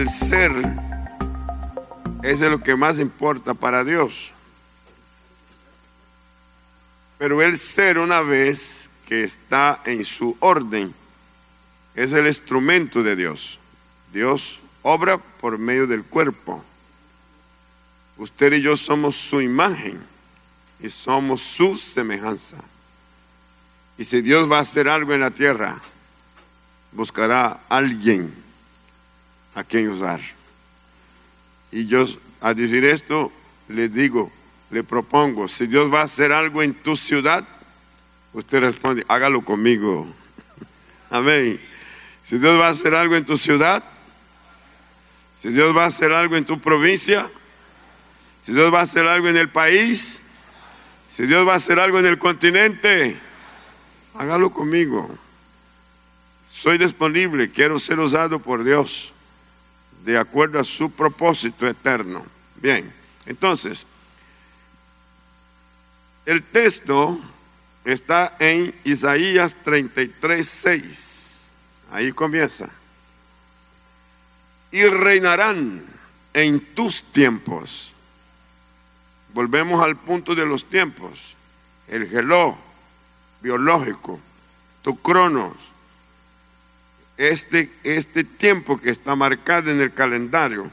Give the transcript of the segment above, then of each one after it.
el ser es lo que más importa para Dios. Pero el ser una vez que está en su orden es el instrumento de Dios. Dios obra por medio del cuerpo. Usted y yo somos su imagen y somos su semejanza. Y si Dios va a hacer algo en la tierra, buscará a alguien a quien usar. Y yo a decir esto le digo, le propongo, si Dios va a hacer algo en tu ciudad, usted responde, hágalo conmigo. Amén. Si Dios va a hacer algo en tu ciudad, si Dios va a hacer algo en tu provincia, si Dios va a hacer algo en el país, si Dios va a hacer algo en el continente, hágalo conmigo. Soy disponible, quiero ser usado por Dios de acuerdo a su propósito eterno. Bien, entonces, el texto está en Isaías 33, 6. Ahí comienza. Y reinarán en tus tiempos. Volvemos al punto de los tiempos. El geló biológico, tu cronos. Este, este tiempo que está marcado en el calendario.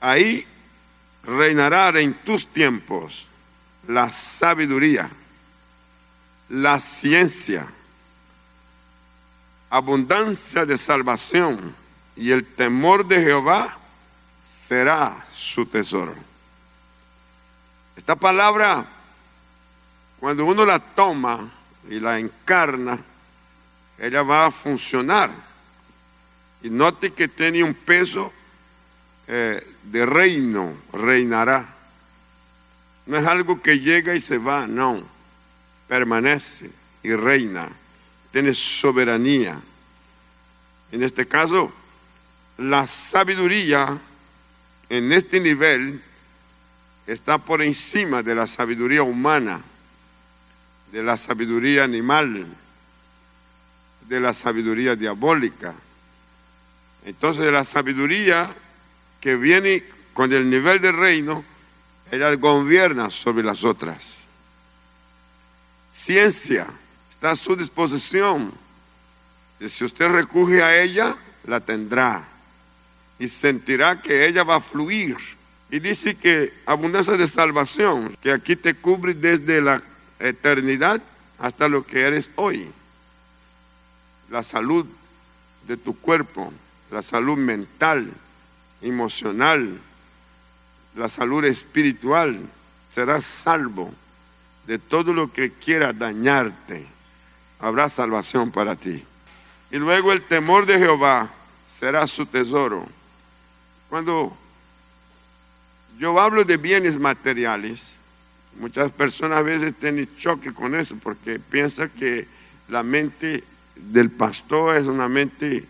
Ahí reinará en tus tiempos la sabiduría, la ciencia, abundancia de salvación y el temor de Jehová será su tesoro. Esta palabra, cuando uno la toma y la encarna, ella va a funcionar. Y note que tiene un peso eh, de reino, reinará. No es algo que llega y se va, no. Permanece y reina. Tiene soberanía. En este caso, la sabiduría en este nivel está por encima de la sabiduría humana, de la sabiduría animal, de la sabiduría diabólica. Entonces, de la sabiduría que viene con el nivel de reino, ella gobierna sobre las otras. Ciencia está a su disposición. Y si usted recurre a ella, la tendrá. Y sentirá que ella va a fluir. Y dice que abundancia de salvación, que aquí te cubre desde la eternidad hasta lo que eres hoy. La salud de tu cuerpo, la salud mental, emocional, la salud espiritual, serás salvo de todo lo que quiera dañarte. Habrá salvación para ti. Y luego el temor de Jehová será su tesoro. Cuando yo hablo de bienes materiales, muchas personas a veces tienen choque con eso porque piensan que la mente del pastor es una mente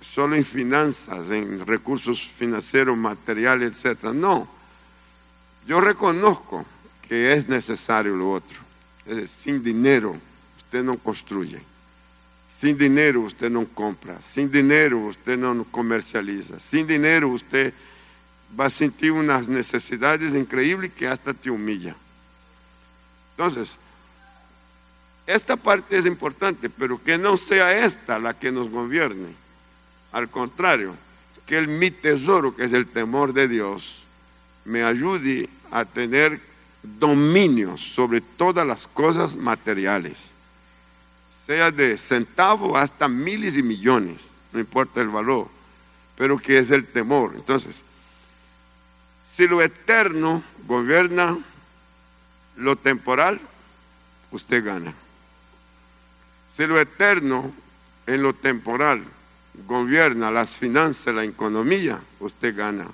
solo en finanzas, en recursos financieros, materiales, etc. No, yo reconozco que es necesario lo otro. sin dinero usted no construye. Sin dinero usted no compra. Sin dinero usted no comercializa. Sin dinero usted va a sentir unas necesidades increíbles que hasta te humilla. Entonces, esta parte es importante, pero que no sea esta la que nos gobierne. Al contrario, que el mi tesoro, que es el temor de Dios, me ayude a tener dominio sobre todas las cosas materiales, sea de centavo hasta miles y millones, no importa el valor, pero que es el temor. Entonces, si lo eterno gobierna lo temporal, usted gana. Si lo eterno en lo temporal gobierna las finanzas, la economía, usted gana.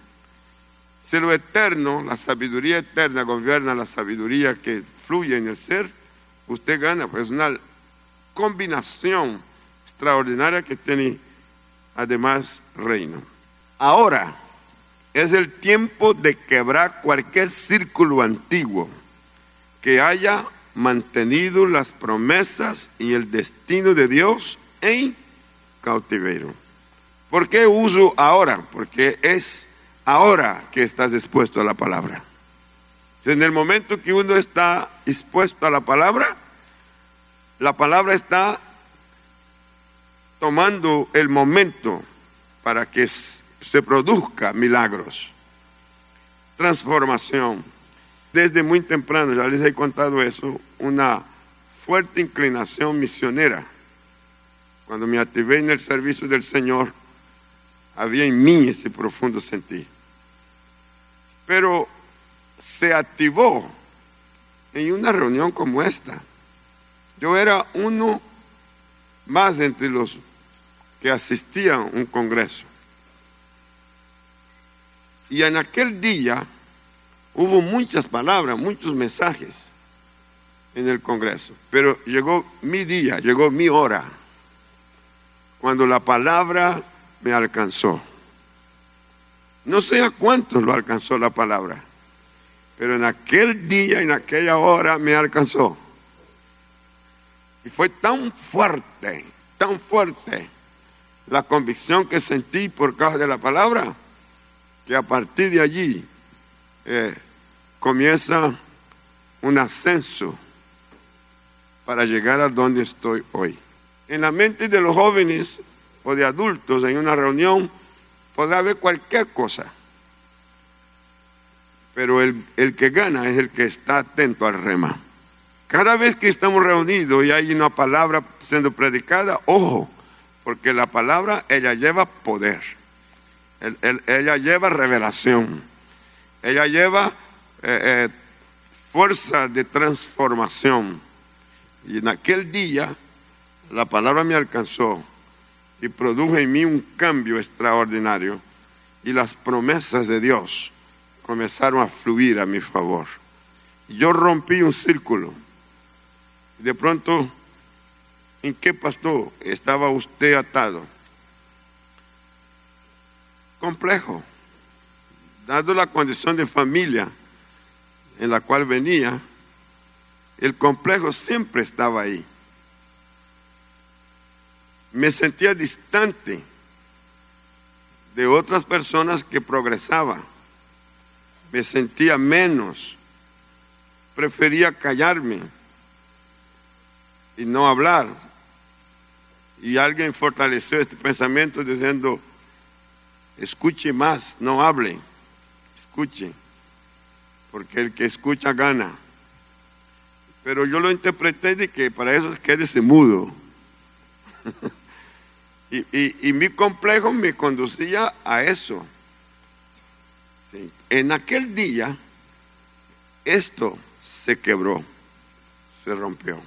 Si lo eterno, la sabiduría eterna gobierna la sabiduría que fluye en el ser, usted gana. Pues una combinación extraordinaria que tiene además reino. Ahora es el tiempo de quebrar cualquier círculo antiguo que haya mantenido las promesas y el destino de Dios en cautiverio. ¿Por qué uso ahora? Porque es ahora que estás expuesto a la palabra. En el momento que uno está expuesto a la palabra, la palabra está tomando el momento para que se produzca milagros, transformación. Desde muy temprano, ya les he contado eso, una fuerte inclinación misionera. Cuando me activé en el servicio del Señor, había en mí ese profundo sentir. Pero se activó en una reunión como esta. Yo era uno más entre los que asistían a un congreso. Y en aquel día hubo muchas palabras, muchos mensajes en el Congreso. Pero llegó mi día, llegó mi hora, cuando la palabra me alcanzó. No sé a cuántos lo alcanzó la palabra, pero en aquel día, en aquella hora me alcanzó. Y fue tan fuerte, tan fuerte la convicción que sentí por causa de la palabra, que a partir de allí eh, comienza un ascenso para llegar a donde estoy hoy. En la mente de los jóvenes o de adultos en una reunión podrá haber cualquier cosa, pero el, el que gana es el que está atento al rema. Cada vez que estamos reunidos y hay una palabra siendo predicada, ojo, porque la palabra ella lleva poder, ella lleva revelación, ella lleva eh, eh, fuerza de transformación. Y en aquel día la palabra me alcanzó y produjo en mí un cambio extraordinario y las promesas de Dios comenzaron a fluir a mi favor. Yo rompí un círculo. De pronto, ¿en qué pastor estaba usted atado? Complejo. Dado la condición de familia en la cual venía, el complejo siempre estaba ahí. Me sentía distante de otras personas que progresaban. Me sentía menos. Prefería callarme y no hablar. Y alguien fortaleció este pensamiento diciendo, escuche más, no hable, escuche, porque el que escucha gana. Pero yo lo interpreté de que para eso quédese mudo. y, mi complejo me conducía a eso. En aquel día, esto se quebró, se rompió.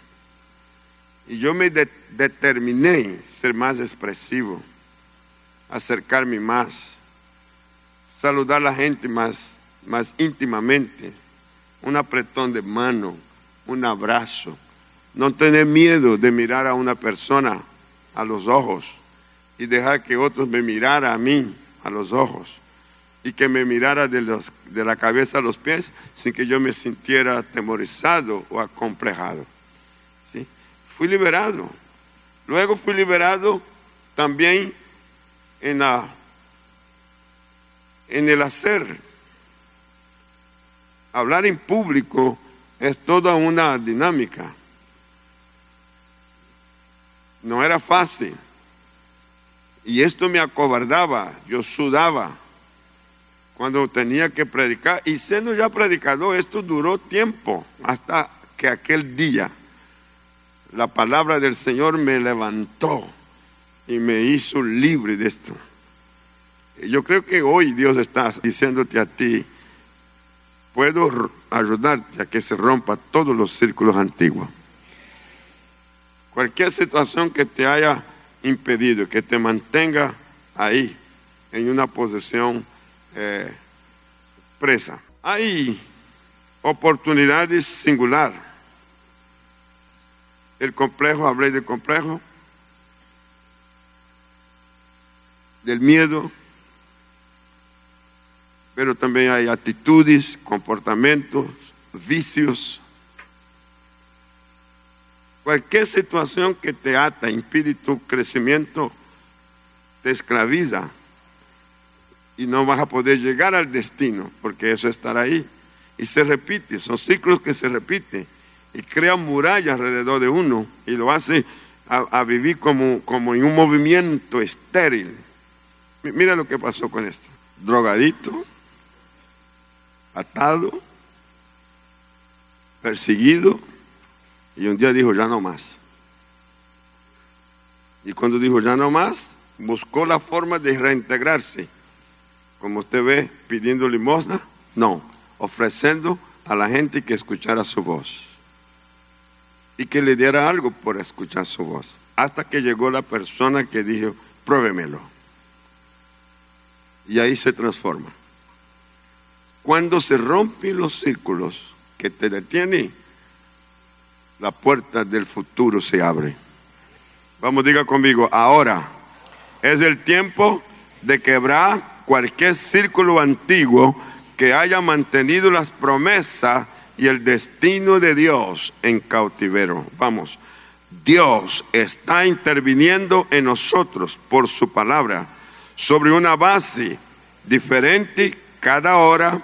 Y yo me determiné ser más expresivo, acercarme más, saludar a la gente más, más íntimamente, un apretón de mano, un abrazo, no tener miedo de mirar a una persona a los ojos y dejar que otros me mirara a mí a los ojos y que me mirara de, la cabeza a los pies sin que yo me sintiera atemorizado o acomplejado. ¿Sí? Fui liberado. Luego fui liberado también en, la, en el hacer. Hablar en público es toda una dinámica. No era fácil. Y esto me acobardaba, yo sudaba cuando tenía que predicar. Y siendo ya predicador, esto duró tiempo, hasta que aquel día la palabra del Señor me levantó y me hizo libre de esto. Yo creo que hoy Dios está diciéndote a ti, puedo ayudarte a que se rompa todos los círculos antiguos. Cualquier situación que te haya impedido, que te mantenga ahí, en una posición eh, presa. Hay oportunidades singular. El complejo, hablé del complejo, del miedo, pero también hay actitudes, comportamientos, vicios Cualquier situación que te ata, impide tu crecimiento, te esclaviza y no vas a poder llegar al destino, porque eso estará ahí. Y se repite, son ciclos que se repiten y crean murallas alrededor de uno y lo hace a, vivir como, como en un movimiento estéril. Mira lo que pasó con esto. Drogadito, atado, perseguido, y un día dijo, ya no más. Y cuando dijo, ya no más, buscó la forma de reintegrarse. Como usted ve, pidiendo limosna, no, ofreciendo a la gente que escuchara su voz. Y que le diera algo por escuchar su voz. Hasta que llegó la persona que dijo, pruébemelo. Y ahí se transforma. Cuando se rompen los círculos que te detienen, la puerta del futuro se abre. Vamos, diga conmigo, ahora es el tiempo de quebrar cualquier círculo antiguo que haya mantenido las promesas y el destino de Dios en cautiverio. Vamos, Dios está interviniendo en nosotros por su palabra sobre una base diferente cada hora,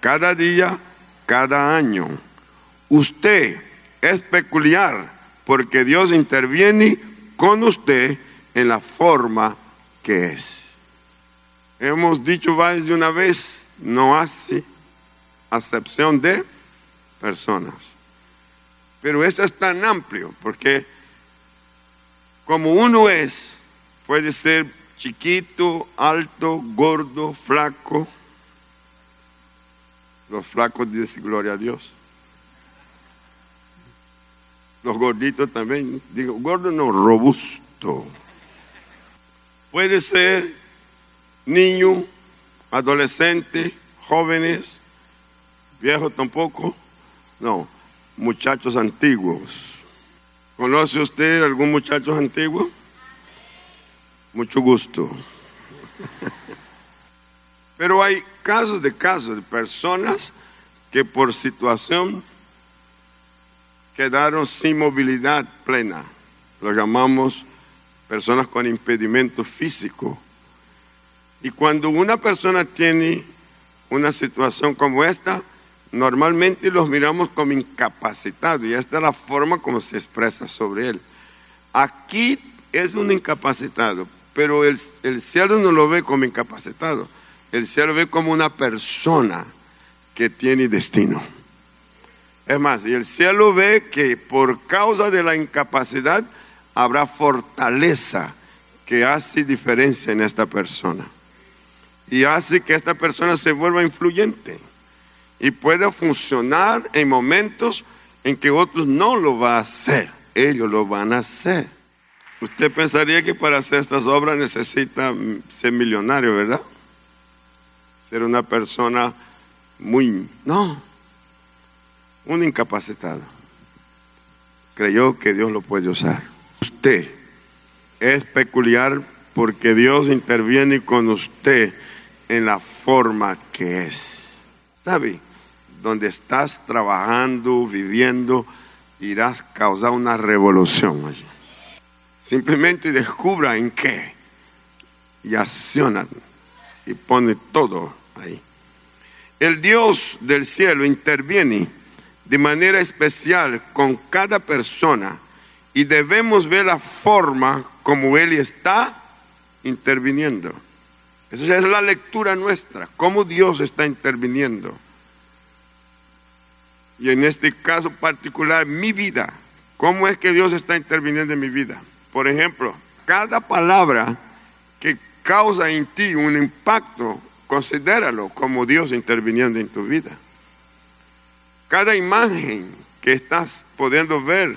cada día, cada año. Usted es peculiar porque Dios interviene con usted en la forma que es. Hemos dicho más de una vez, no hace acepción de personas. Pero eso es tan amplio porque como uno es, puede ser chiquito, alto, gordo, flaco. Los flacos dicen gloria a Dios. Los gorditos también, digo, gordo no, robusto. Puede ser niño, adolescente, jóvenes, viejos tampoco. No, muchachos antiguos. ¿Conoce usted algún muchacho antiguo? Mucho gusto. Pero hay casos de casos de personas que por situación quedaron sin movilidad plena. Lo llamamos personas con impedimento físico. Y cuando una persona tiene una situación como esta, normalmente los miramos como incapacitados y esta es la forma como se expresa sobre él. Aquí es un incapacitado, pero el, el cielo no lo ve como incapacitado, el cielo ve como una persona que tiene destino. Es más, y el cielo ve que por causa de la incapacidad habrá fortaleza que hace diferencia en esta persona. Y hace que esta persona se vuelva influyente y pueda funcionar en momentos en que otros no lo van a hacer. Ellos lo van a hacer. Usted pensaría que para hacer estas obras necesita ser millonario, ¿verdad? Ser una persona muy... No, un incapacitado creyó que Dios lo puede usar. Usted es peculiar porque Dios interviene con usted en la forma que es. ¿Sabe? Donde estás trabajando, viviendo, irás a causar una revolución allí. Simplemente descubra en qué y acciona y pone todo ahí. El Dios del cielo interviene de manera especial con cada persona y debemos ver la forma como Él está interviniendo. Esa es la lectura nuestra, cómo Dios está interviniendo. Y en este caso particular, mi vida, cómo es que Dios está interviniendo en mi vida. Por ejemplo, cada palabra que causa en ti un impacto, considéralo como Dios interviniendo en tu vida. Cada imagen que estás pudiendo ver,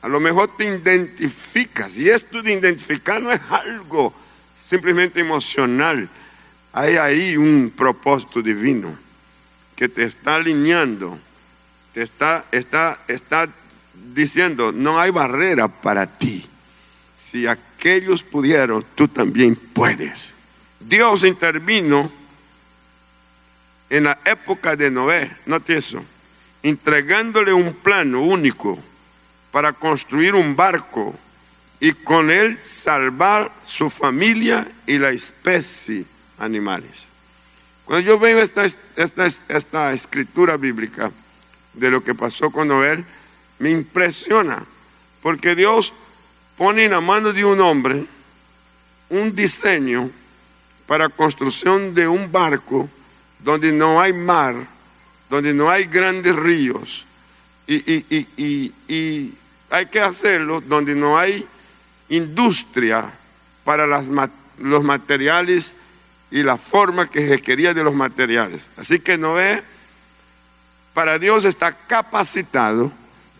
a lo mejor te identificas. Y esto de identificar no es algo simplemente emocional. Hay ahí un propósito divino que te está alineando, te está, está, está diciendo, no hay barrera para ti. Si aquellos pudieron, tú también puedes. Dios intervino en la época de Noé, note eso entregándole un plano único para construir un barco y con él salvar su familia y la especie animales. Cuando yo veo esta, esta, esta escritura bíblica de lo que pasó con Noé, me impresiona, porque Dios pone en la mano de un hombre un diseño para construcción de un barco donde no hay mar, donde no hay grandes ríos, y, hay que hacerlo donde no hay industria para los materiales y la forma que requería de los materiales. Así que Noé, para Dios está capacitado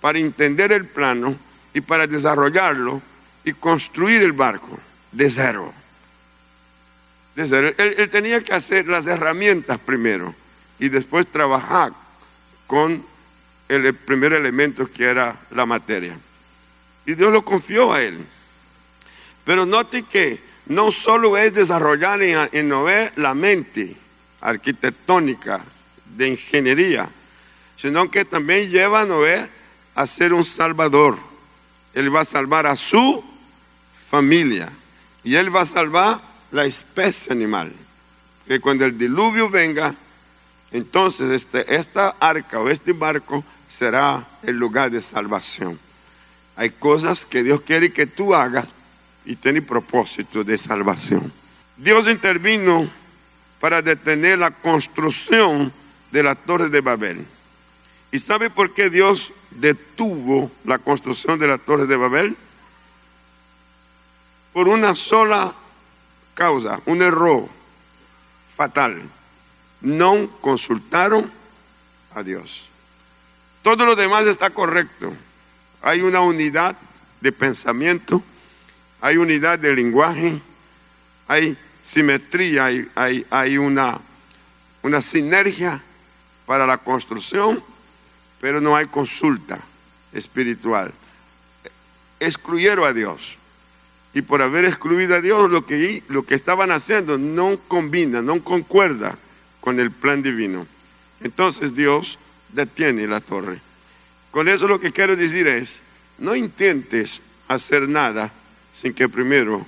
para entender el plano y para desarrollarlo y construir el barco de cero. Él, tenía que hacer las herramientas primero y después trabajar con el primer elemento que era la materia. Y Dios lo confió a él. Pero note que no solo es desarrollar en, en Noé la mente arquitectónica de ingeniería, sino que también lleva a Noé a ser un salvador. Él va a salvar a su familia y él va a salvar la especie animal. Que cuando el diluvio venga, entonces este, esta arca o este barco será el lugar de salvación. Hay cosas que Dios quiere que tú hagas y tiene propósito de salvación. Dios intervino para detener la construcción de la torre de Babel. ¿Y sabe por qué Dios detuvo la construcción de la torre de Babel? Por una sola causa, un error fatal. No consultaron a Dios. Todo lo demás está correcto. Hay una unidad de pensamiento, hay unidad de lenguaje, hay simetría, hay, hay, una, una sinergia para la construcción, pero no hay consulta espiritual. Excluyeron a Dios. Y por haber excluido a Dios, lo que, lo que estaban haciendo no combina, no concuerda con el plan divino. Entonces Dios detiene la torre. Con eso lo que quiero decir es, no intentes hacer nada sin que primero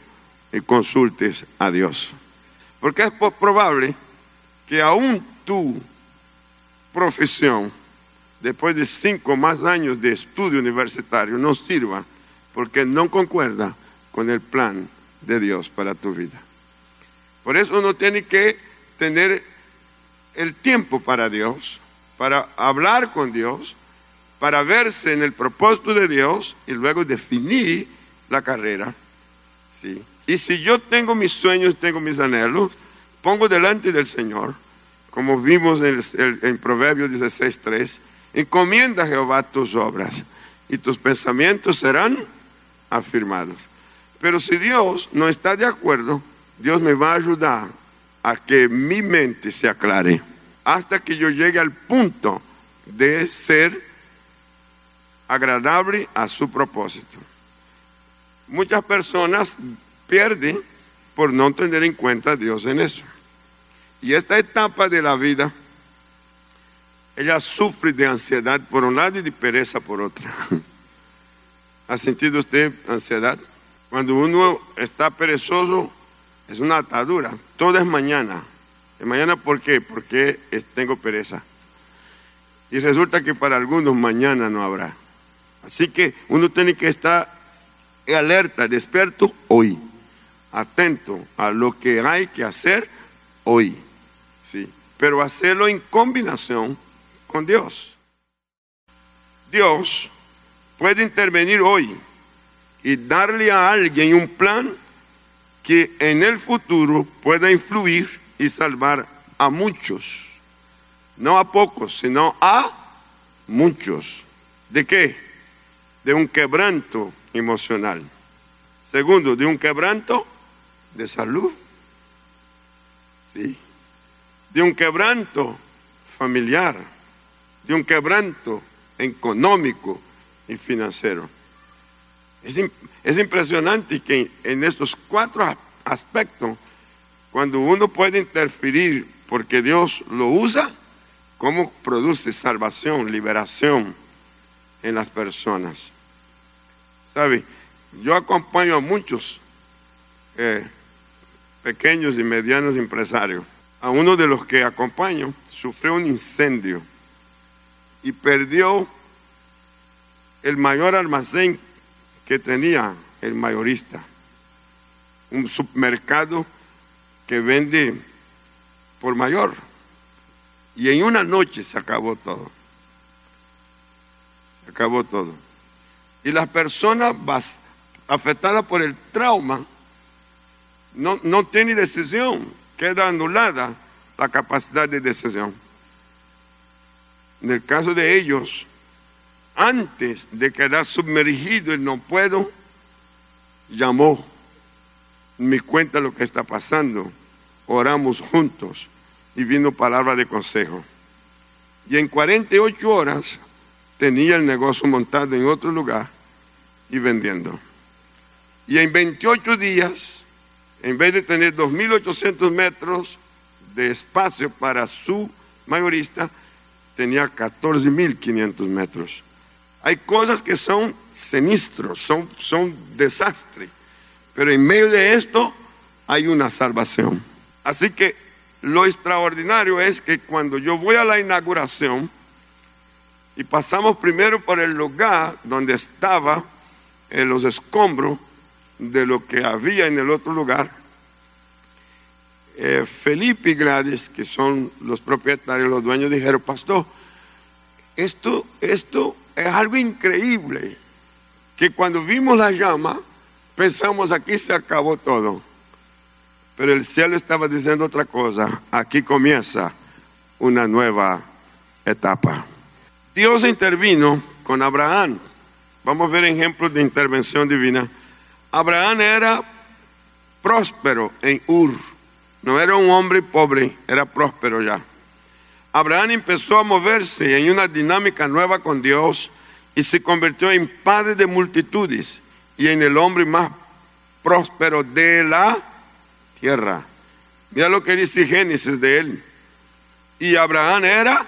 consultes a Dios. Porque es probable que aún tu profesión, después de cinco más años de estudio universitario, no sirva porque no concuerda con el plan de Dios para tu vida. Por eso uno tiene que tener el tiempo para Dios, para hablar con Dios, para verse en el propósito de Dios y luego definir la carrera. ¿sí? Y si yo tengo mis sueños, tengo mis anhelos, pongo delante del Señor, como vimos en, el, en Proverbios 16.3, encomienda a Jehová tus obras y tus pensamientos serán afirmados. Pero si Dios no está de acuerdo, Dios me va a ayudar a que mi mente se aclare hasta que yo llegue al punto de ser agradable a su propósito. Muchas personas pierden por no tener en cuenta a Dios en eso. Y esta etapa de la vida, ella sufre de ansiedad por un lado y de pereza por otra. ¿Ha sentido usted ansiedad? Cuando uno está perezoso, es una atadura. Todo es mañana. ¿Y mañana por qué? Porque tengo pereza. Y resulta que para algunos mañana no habrá. Así que uno tiene que estar alerta, despierto hoy, atento a lo que hay que hacer hoy. ¿sí? Pero hacerlo en combinación con Dios. Dios puede intervenir hoy y darle a alguien un plan que en el futuro pueda influir y salvar a muchos. No a pocos, sino a muchos. ¿De qué? De un quebranto emocional. Segundo, de un quebranto de salud. Sí. De un quebranto familiar. De un quebranto económico y financiero. Es, impresionante que en estos cuatro aspectos, cuando uno puede interferir porque Dios lo usa, cómo produce salvación, liberación en las personas. ¿Sabe? Yo acompaño a muchos eh, pequeños y medianos empresarios. A uno de los que acompaño sufrió un incendio y perdió el mayor almacén que tenía el mayorista. Un supermercado que vende por mayor. Y en una noche se acabó todo. Se acabó todo. Y las personas afectadas por el trauma no, no tienen decisión. Queda anulada la capacidad de decisión. En el caso de ellos, antes de quedar sumergido en no puedo, llamó, me cuenta lo que está pasando, oramos juntos y vino palabra de consejo. Y en 48 horas tenía el negocio montado en otro lugar y vendiendo. Y en 28 días, en vez de tener 2.800 metros de espacio para su mayorista, tenía 14.500 metros. Hay cosas que son sinistros, son, son desastres, pero en medio de esto hay una salvación. Así que lo extraordinario es que cuando yo voy a la inauguración y pasamos primero por el lugar donde estaba en los escombros de lo que había en el otro lugar, eh, Felipe y Gladys, que son los propietarios, los dueños, dijeron, pastor, esto, esto es algo increíble, que cuando vimos la llama, pensamos aquí se acabó todo. Pero el cielo estaba diciendo otra cosa. Aquí comienza una nueva etapa. Dios intervino con Abraham. Vamos a ver ejemplos de intervención divina. Abraham era próspero en Ur. No era un hombre pobre, era próspero ya. Abraham empezó a moverse en una dinámica nueva con Dios y se convirtió en padre de multitudes y en el hombre más próspero de la tierra. Mira lo que dice Génesis de él. Y Abraham era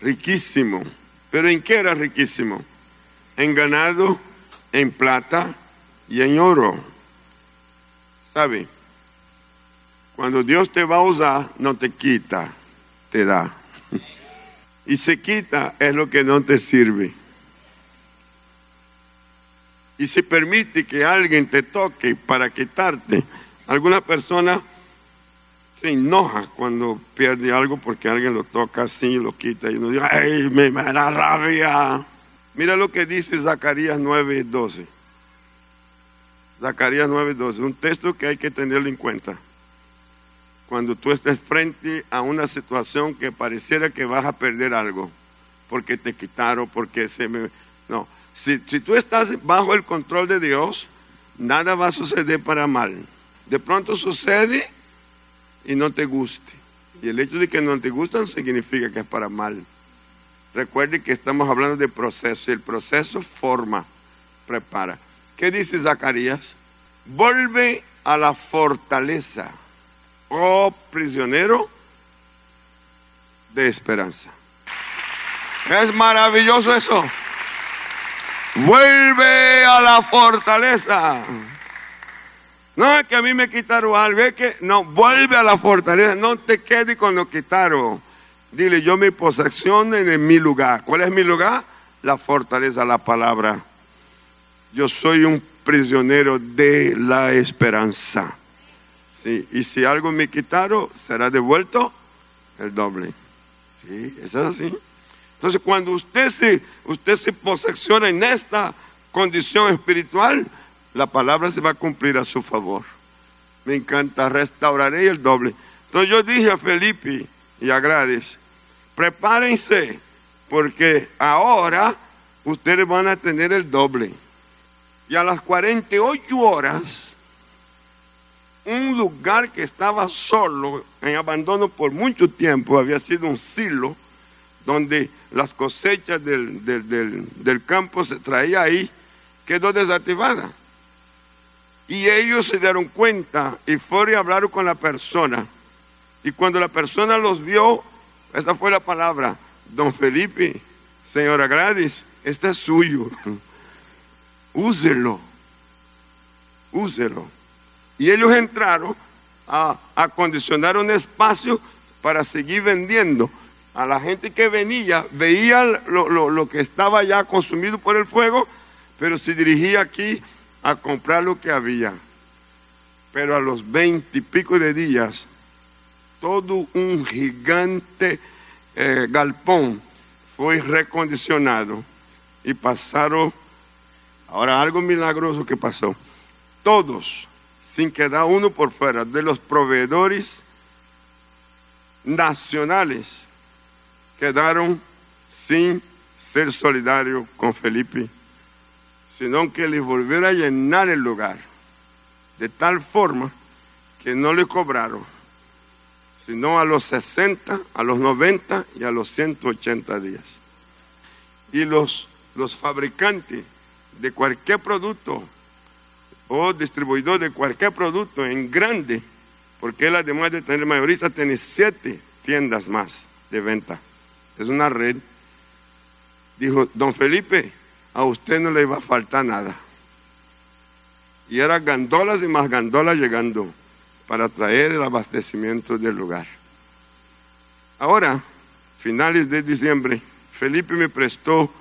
riquísimo. ¿Pero en qué era riquísimo? En ganado, en plata y en oro. ¿Sabe? Cuando Dios te va a usar, no te quita, te da. Y se quita es lo que no te sirve. Y se permite que alguien te toque para quitarte, Alguna persona se enoja cuando pierde algo porque alguien lo toca así, lo quita y uno dice, ¡ay, me, da rabia! Mira lo que dice Zacarías 9:12. Zacarías 9:12, un texto que hay que tenerlo en cuenta. Cuando tú estés frente a una situación que pareciera que vas a perder algo, porque te quitaron, porque se me... No, si, tú estás bajo el control de Dios, nada va a suceder para mal de pronto sucede y no te guste. Y el hecho de que no te gustan significa que es para mal. Recuerde que estamos hablando de proceso el proceso forma, prepara. ¿Qué dice Zacarías? Vuelve a la fortaleza, oh prisionero de esperanza. Es maravilloso eso. Vuelve a la fortaleza. No es que a mí me quitaron algo, que no, vuelve a la fortaleza, no te quedes con lo quitaron. Dile, yo mi posesión en mi lugar. ¿Cuál es mi lugar? La fortaleza, la palabra. Yo soy un prisionero de la esperanza. Sí, y si algo me quitaron, será devuelto el doble. Sí, es así. Entonces, cuando usted se, usted se en esta condición espiritual, la palabra se va a cumplir a su favor. Me encanta, restauraré el doble. Entonces yo dije a Felipe y a Gladys, prepárense, porque ahora ustedes van a tener el doble. Y a las 48 horas, un lugar que estaba solo, en abandono por mucho tiempo, había sido un silo, donde las cosechas del, del campo se traía ahí, quedó desactivada. Y ellos se dieron cuenta y fueron a hablar con la persona. Y cuando la persona los vio, esa fue la palabra, don Felipe, señora Gladys, este es suyo, úselo. úselo. Y ellos entraron a acondicionar un espacio para seguir vendiendo. A la gente que venía, veía lo, que estaba ya consumido por el fuego, pero se dirigía aquí a comprar lo que había. Pero a los veinte pico de días, todo un gigante eh, galpón fue recondicionado y pasaron, ahora algo milagroso que pasó, todos, sin quedar uno por fuera, de los proveedores nacionales, quedaron sin ser solidarios con Felipe, sino que les volviera a llenar el lugar, de tal forma que no le cobraron, sino a los 60, a los 90 y a los 180 días. Y los, los fabricantes de cualquier producto o distribuidor de cualquier producto en grande, porque él además de tener mayorista tiene siete tiendas más de venta. Es una red. Dijo, don Felipe, a usted no le va a faltar nada. Y eran gandolas y más gandolas llegando para traer el abastecimiento del lugar. Ahora, finales de diciembre, Felipe me prestó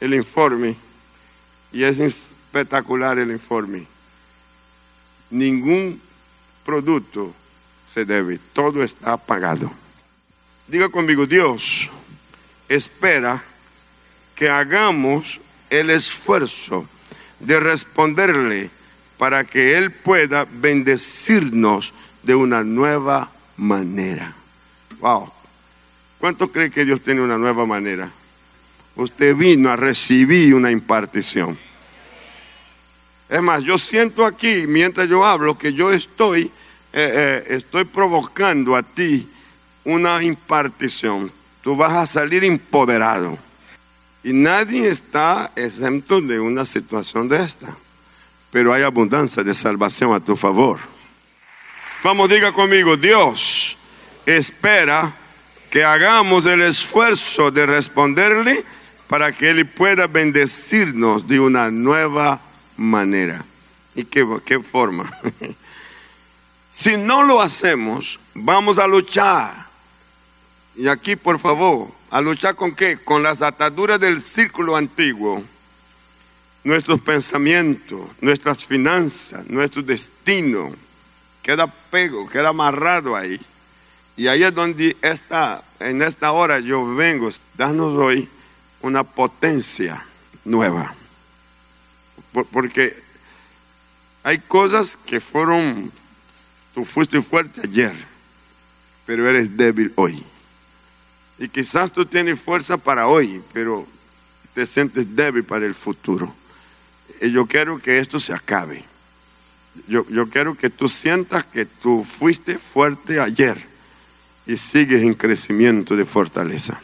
el informe y es espectacular el informe ningún producto se debe, todo está pagado. Diga conmigo, Dios espera que hagamos el esfuerzo de responderle para que Él pueda bendecirnos de una nueva manera. Wow. ¿Cuánto cree que Dios tiene una nueva manera? Usted vino a recibir una impartición. Es más, yo siento aquí, mientras yo hablo, que yo estoy, eh, eh, estoy provocando a ti una impartición. Tú vas a salir empoderado. Y nadie está exento de una situación de esta. Pero hay abundancia de salvación a tu favor. Vamos, diga conmigo, Dios espera que hagamos el esfuerzo de responderle para que Él pueda bendecirnos de una nueva manera. ¿Y qué, qué forma? si no lo hacemos, vamos a luchar. Y aquí, por favor, ¿a luchar con qué? Con las ataduras del círculo antiguo. Nuestros pensamientos, nuestras finanzas, nuestro destino, queda pego, queda amarrado ahí. Y ahí es donde esta, en esta hora yo vengo, danos hoy una potencia nueva porque hay cosas que fueron, tú fuiste fuerte ayer, pero eres débil hoy. Y quizás tú tienes fuerza para hoy, pero te sientes débil para el futuro. Y yo quiero que esto se acabe. Yo, yo quiero que tú sientas que tú fuiste fuerte ayer y sigues en crecimiento de fortaleza.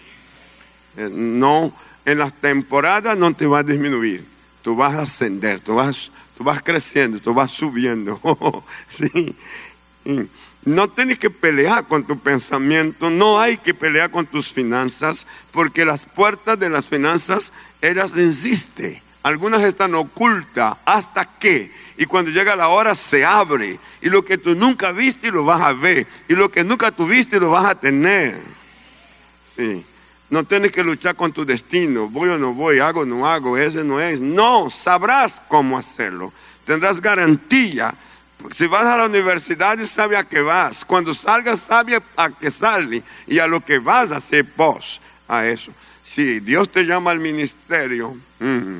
Eh, no, en las temporadas no te va a disminuir tú vas a ascender, tú vas, tú vas creciendo, tú vas subiendo. sí. no tienes que pelear con tu pensamiento, no hay que pelear con tus finanzas, porque las puertas de las finanzas, ellas existen. Algunas están ocultas hasta que, y cuando llega la hora se abre, y lo que tú nunca viste lo vas a ver, y lo que nunca tuviste lo vas a tener. Sí. No tienes que luchar con tu destino, voy o no voy, hago o no hago, ese no es. No, sabrás cómo hacerlo. Tendrás garantía. Si vas a la universidad, sabe a qué vas. Cuando salgas, sabe a qué sale y a lo que vas a hacer vos a eso. Si Dios te llama al ministerio, mm,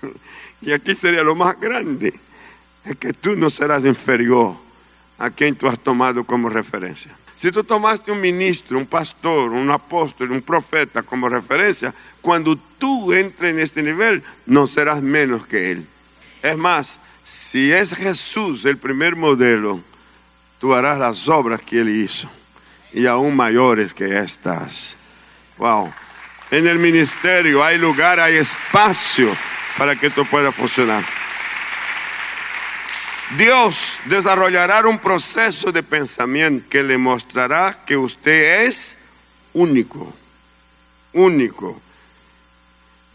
y aquí sería lo más grande, es que tú no serás inferior a quien tú has tomado como referencia. Si tú tomaste un ministro, un pastor, un apóstol, un profeta como referencia, cuando tú entres en este nivel, no serás menos que él. Es más, si es Jesús el primer modelo, tú harás las obras que él hizo y aún mayores que estas. Wow. En el ministerio hay lugar, hay espacio para que esto pueda funcionar. Dios desarrollará un proceso de pensamiento que le mostrará que usted es único, único.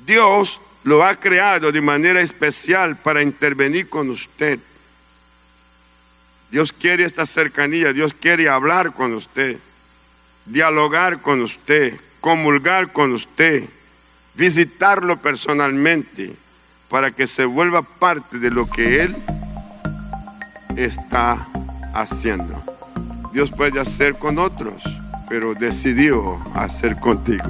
Dios lo ha creado de manera especial para intervenir con usted Dios quiere esta cercanía, Dios quiere hablar con usted, dialogar con usted, comulgar con usted, visitarlo personalmente para que se vuelva parte de lo que Él está haciendo. Dios puede hacer con otros, pero decidió hacer contigo.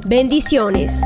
Bendiciones.